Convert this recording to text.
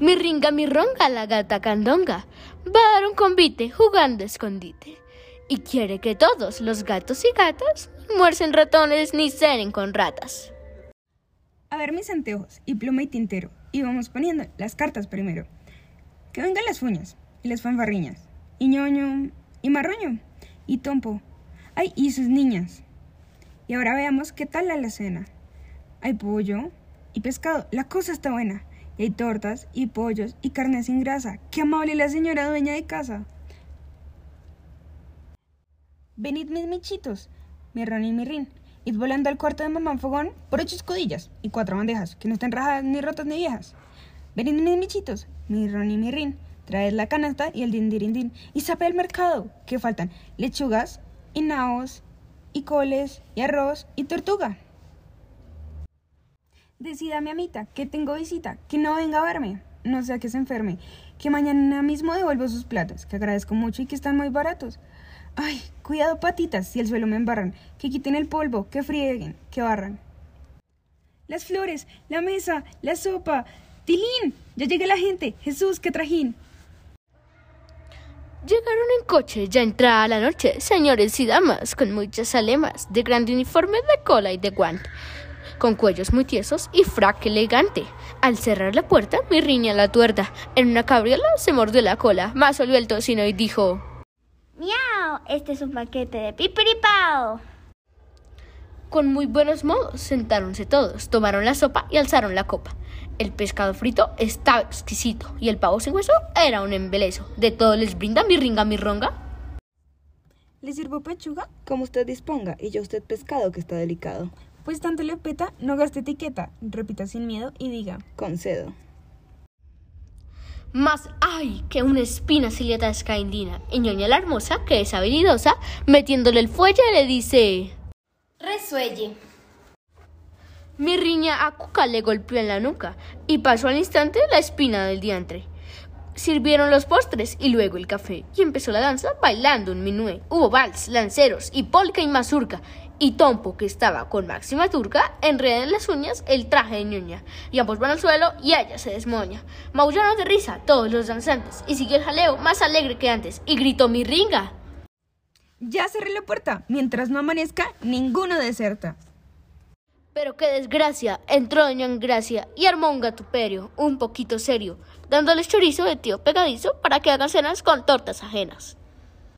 Mi ringa, mi ronga, la gata candonga va a dar un convite jugando escondite. Y quiere que todos los gatos y gatas muercen ratones ni cenen con ratas. A ver mis anteojos y pluma y tintero. Y vamos poniendo las cartas primero. Que vengan las uñas y las fanfarriñas. Y ñoño y marroño y tompo. Ay, y sus niñas. Y ahora veamos qué tal la alacena. Hay pollo y pescado. La cosa está buena. Y tortas y pollos y carne sin grasa. ¡Qué amable la señora dueña de casa! Venid mis michitos, mi ron y mi rin. Id volando al cuarto de mamá fogón por ocho escudillas y cuatro bandejas, que no estén rajadas ni rotas ni viejas. Venid mis michitos, mi ron y mi rin. Traed la canasta y el dindirindín. Y sape el mercado, que faltan lechugas y naos y coles y arroz y tortuga. Decida mi amita que tengo visita, que no venga a verme, no sea que se enferme, que mañana mismo devuelvo sus platos, que agradezco mucho y que están muy baratos. Ay, cuidado patitas si el suelo me embarran, que quiten el polvo, que frieguen, que barran. Las flores, la mesa, la sopa. Tilín, ya llega la gente. Jesús, qué trajín. Llegaron en coche, ya entrada la noche, señores y damas, con muchas alemas, de grande uniforme de cola y de guante con cuellos muy tiesos y frac elegante. Al cerrar la puerta, mi riña la tuerta. En una cabriola se mordió la cola, más olió el tocino y dijo: ¡Miau! Este es un paquete de pipiripao. Con muy buenos modos, sentáronse todos, tomaron la sopa y alzaron la copa. El pescado frito estaba exquisito y el pavo sin hueso era un embeleso. De todo les brinda mi ringa, mi ronga. ¿Le sirvo pechuga? Como usted disponga, y yo usted pescado que está delicado. Pues tanto le peta, no gaste etiqueta. Repita sin miedo y diga. Concedo. Más ay que una espina se le atasca a Indina. Y ñoña la hermosa, que es habilidosa, metiéndole el fuelle le dice... Resuelle. Mi riña a Cuca le golpeó en la nuca y pasó al instante la espina del diantre. Sirvieron los postres y luego el café y empezó la danza bailando un minué. Hubo vals, lanceros y polka y mazurca y Tompo, que estaba con Máxima Turca, enreda en las uñas el traje de ñoña, y ambos van al suelo y ella se desmoña. Maullaron de risa todos los danzantes, y siguió el jaleo más alegre que antes, y gritó mi ringa. Ya cerré la puerta, mientras no amanezca, ninguno deserta. Pero qué desgracia, entró doña Gracia y armó un gatuperio, un poquito serio, dándoles chorizo de tío pegadizo para que hagan cenas con tortas ajenas.